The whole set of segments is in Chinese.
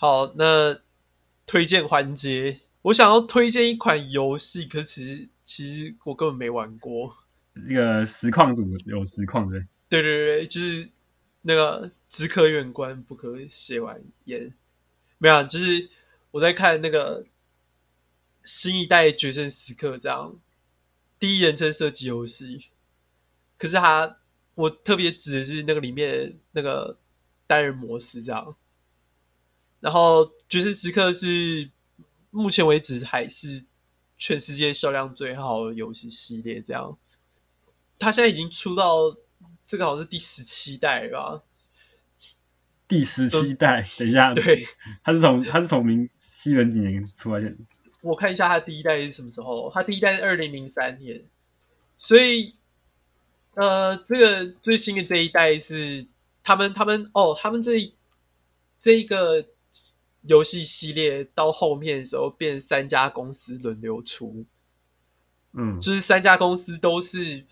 好，那推荐环节，我想要推荐一款游戏，可是其实其实我根本没玩过。那个实况组有实况的，对对对，就是那个只可远观不可亵玩焉。没有，就是我在看那个新一代决胜时刻这样第一人称射击游戏，可是它我特别指的是那个里面那个单人模式这样。然后决胜时刻是目前为止还是全世界销量最好的游戏系列这样。它现在已经出到这个好像是第十七代吧？第十七代，等一下，对，它是从它是从明西元几年出来的？我看一下它第一代是什么时候？它第一代是二零零三年，所以呃，这个最新的这一代是他们他们哦，他们这这一个游戏系列到后面的时候变三家公司轮流出，嗯，就是三家公司都是。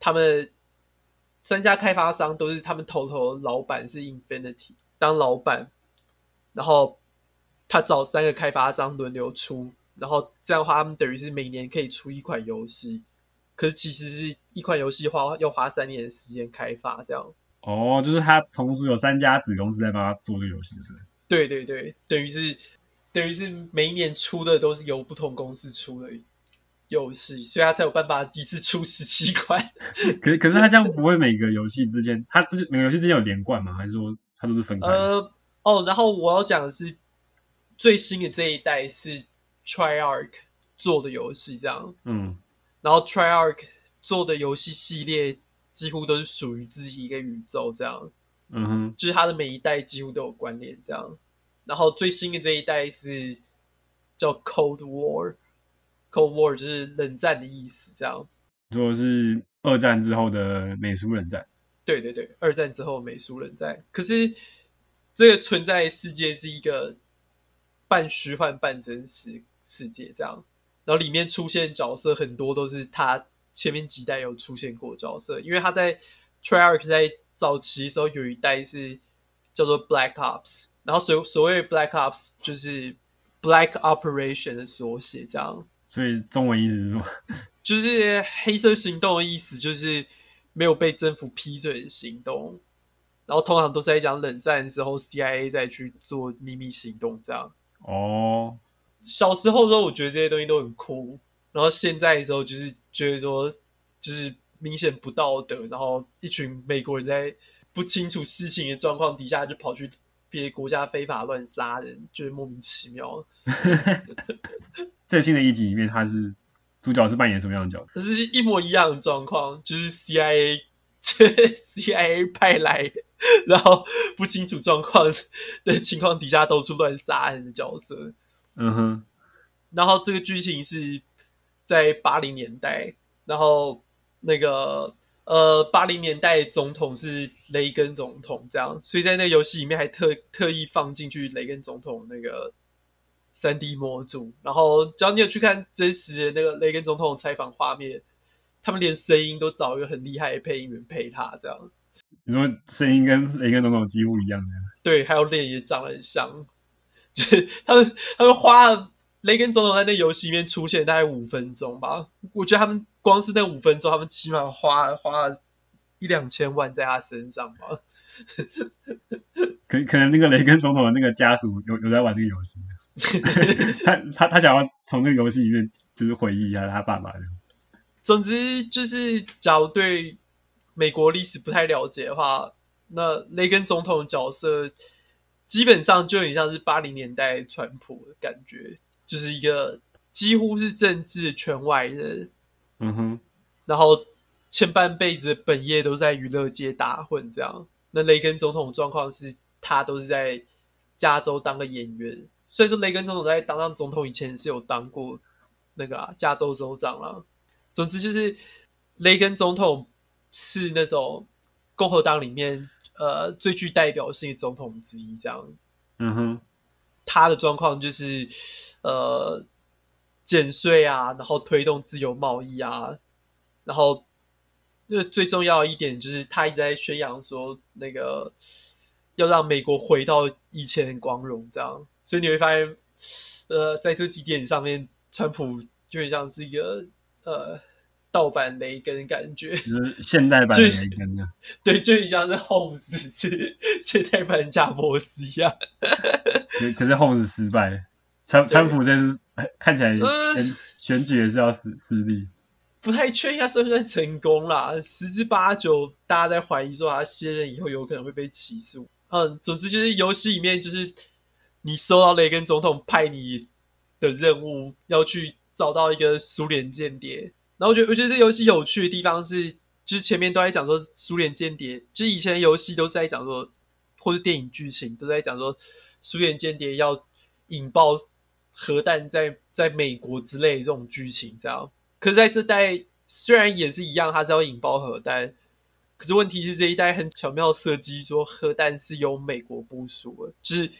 他们三家开发商都是他们头头的老板是 Infinity 当老板，然后他找三个开发商轮流出，然后这样的话他们等于是每年可以出一款游戏，可是其实是一款游戏花要花三年的时间开发这样。哦，就是他同时有三家子公司在帮他做这个游戏，对对对对对，等于是等于是每一年出的都是由不同公司出的。游戏，所以他才有办法一次出十七款。可是，可是他这样不会每个游戏之间，他之每个游戏之间有连贯吗？还是说他都是分开？呃，哦，然后我要讲的是最新的这一代是 Treyarch 做的游戏，这样。嗯。然后 Treyarch 做的游戏系列几乎都是属于自己一个宇宙，这样。嗯哼。就是他的每一代几乎都有关联，这样。然后最新的这一代是叫 Cold War。Cold War 就是冷战的意思，这样。说是二战之后的美苏冷战。对对对，二战之后美苏冷战。可是这个存在世界是一个半虚幻半真实世界，这样。然后里面出现角色很多都是他前面几代有出现过角色，因为他在 Treyarch 在早期的时候有一代是叫做 Black Ops，然后所所谓 Black Ops 就是 Black Operation 的缩写，这样。所以中文意思是什么？就是黑色行动的意思，就是没有被政府批准的行动。然后通常都是在讲冷战的时候，CIA 再去做秘密行动这样。哦，小时候的时候我觉得这些东西都很酷，然后现在的时候就是觉得说，就是明显不道德，然后一群美国人在不清楚事情的状况底下就跑去别的国家非法乱杀人，就是莫名其妙。最新的一集里面，他是主角是扮演什么样的角色？这是一模一样的状况，就是 CIA，CIA 派来，然后不清楚状况的情况底下到处乱杀人的角色。嗯哼。然后这个剧情是在八零年代，然后那个呃八零年代总统是雷根总统，这样，所以在那个游戏里面还特特意放进去雷根总统那个。三 D 模组，然后只要你有去看真实的那个雷根总统的采访画面，他们连声音都找一个很厉害的配音员配他，这样。你说声音跟雷根总统几乎一样的？对，还有脸也长得很像。就 是他们他们花了雷根总统在那游戏里面出现大概五分钟吧，我觉得他们光是那五分钟，他们起码花花了一两千万在他身上吧。可可能那个雷根总统的那个家属有有在玩那个游戏。他他他想要从那个游戏里面就是回忆一下他爸爸的。总之就是，假如对美国历史不太了解的话，那雷根总统的角色基本上就很像是八零年代川普的感觉，就是一个几乎是政治圈外人。嗯哼。然后前半辈子本业都在娱乐界打混，这样。那雷根总统状况是他都是在加州当个演员。所以说，雷根总统在当上总统以前是有当过那个啊，加州州长啦。总之就是，雷根总统是那种共和党里面呃最具代表性的总统之一，这样。嗯哼，他的状况就是呃减税啊，然后推动自由贸易啊，然后就最重要一点就是他一直在宣扬说那个要让美国回到以前的光荣，这样。所以你会发现，呃，在这几点上面，川普就很像是一个呃。盗版雷根感觉，就是现代版雷根啊，对，就像是 Holmes 是 现代版贾伯斯一样。可可是 Holmes 失败，川川普这次看起来选选举也是要失失利，不太确定他算不算成功啦。十之八九，大家在怀疑说他卸任以后有可能会被起诉。嗯，总之就是游戏里面就是你收到雷根总统派你的任务，要去找到一个苏联间谍。然后我觉得，我觉得这游戏有趣的地方是，就是前面都在讲说苏联间谍，就是以前的游戏都是在讲说，或是电影剧情都在讲说苏联间谍要引爆核弹在在美国之类的这种剧情，这样。可是在这代虽然也是一样，它是要引爆核弹，可是问题是这一代很巧妙设计，说核弹是由美国部署的，就是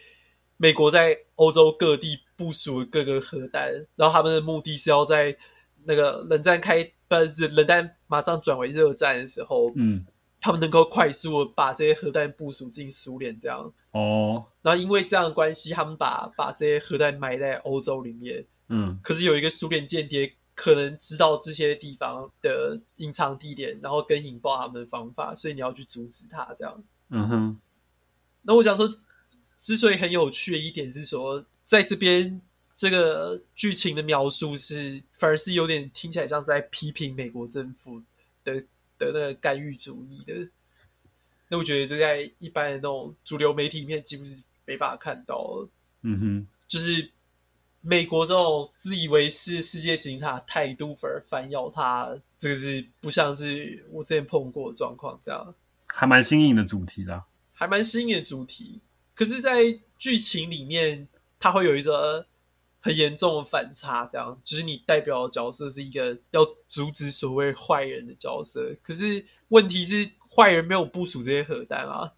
美国在欧洲各地部署各个核弹，然后他们的目的是要在。那个冷战开，不是冷战马上转为热战的时候，嗯，他们能够快速的把这些核弹部署进苏联，这样哦。然后因为这样的关系，他们把把这些核弹埋在欧洲里面，嗯。可是有一个苏联间谍可能知道这些地方的隐藏地点，然后跟引爆他们的方法，所以你要去阻止他，这样。嗯哼。那我想说，之所以很有趣的一点是说，在这边。这个剧情的描述是，反而是有点听起来像是在批评美国政府的的那个干预主义的。那我觉得这在一般的那种主流媒体里面，几乎是没办法看到。嗯哼，就是美国这种自以为是世界警察态度，反而反咬他，这个是不像是我之前碰过的状况。这样还蛮新颖的主题的，还蛮新颖的主题。可是，在剧情里面，它会有一个。很严重的反差，这样就是你代表的角色是一个要阻止所谓坏人的角色，可是问题是坏人没有部署这些核弹啊，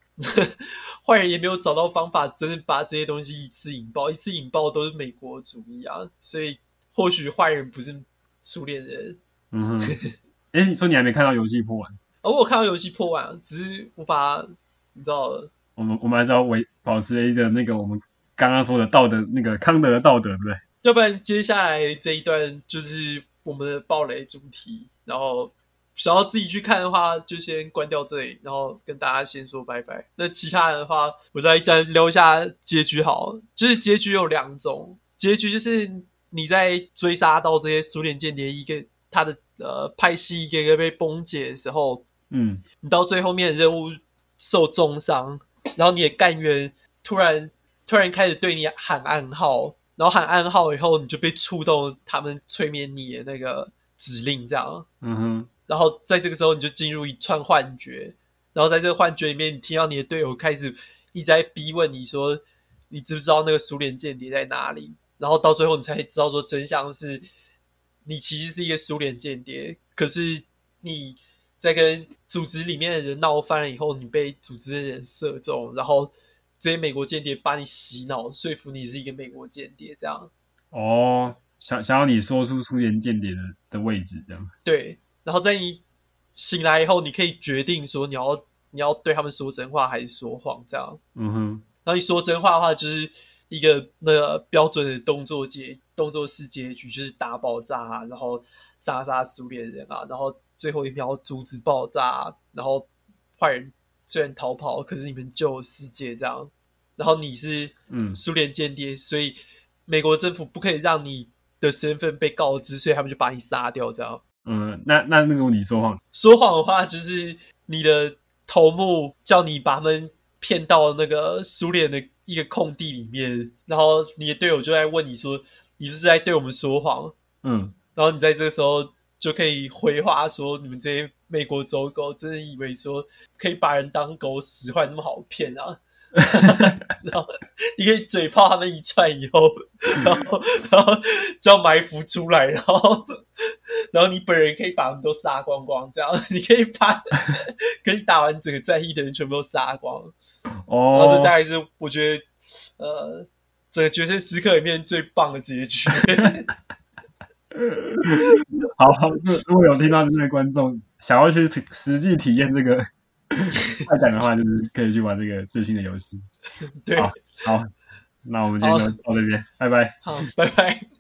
坏人也没有找到方法真的把这些东西一次引爆，一次引爆都是美国主义啊，所以或许坏人不是苏联人。嗯哼，哎、欸，你说你还没看到游戏破完？哦，我有看到游戏破完，只是无法你知道，我们我们还是要维保持一个那个我们。刚刚说的道德，那个康德的道德，对不对？要不然接下来这一段就是我们的暴雷主题。然后想要自己去看的话，就先关掉这里，然后跟大家先说拜拜。那其他的话，我再再聊一下结局。好，就是结局有两种，结局就是你在追杀到这些苏联间谍，一个他的呃派系一个一个被崩解的时候，嗯，你到最后面的任务受重伤，然后你也干员突然。突然开始对你喊暗号，然后喊暗号以后，你就被触动他们催眠你的那个指令，这样。嗯哼。然后在这个时候，你就进入一串幻觉，然后在这个幻觉里面，你听到你的队友开始一直在逼问你说：“你知不知道那个苏联间谍在哪里？”然后到最后，你才知道说真相是，你其实是一个苏联间谍，可是你在跟组织里面的人闹翻了以后，你被组织的人射中，然后。这些美国间谍把你洗脑，说服你是一个美国间谍，这样。哦，想想要你说出苏联间谍的的位置，这样。对，然后在你醒来以后，你可以决定说你要你要对他们说真话还是说谎，这样。嗯哼。然后你说真话的话，就是一个那个标准的动作结动作式结局，就是大爆炸啊，然后杀杀苏联人啊，然后最后一秒阻止爆炸，然后坏人。虽然逃跑，可是你们救世界这样。然后你是嗯苏联间谍，所以美国政府不可以让你的身份被告知，所以他们就把你杀掉这样。嗯，那那那个你说谎，说谎的话就是你的头目叫你把他们骗到那个苏联的一个空地里面，然后你的队友就在问你说，你是不是在对我们说谎？嗯，然后你在这个时候就可以回话说，你们这些。美国走狗真的以为说可以把人当狗使唤那么好骗啊？然后你可以嘴炮他们一串以后，然后然后就要埋伏出来，然后然后你本人可以把他们都杀光光，这样 你可以把 可以打完整个战役的人全部都杀光。哦，然后这大概是我觉得呃，整个决胜时刻里面最棒的结局。好，如果有听到这些观众。想要去实际体验这个 快感的话，就是可以去玩这个最新的游戏。对，好，好，那我们今天就到这边，拜拜。好，拜拜。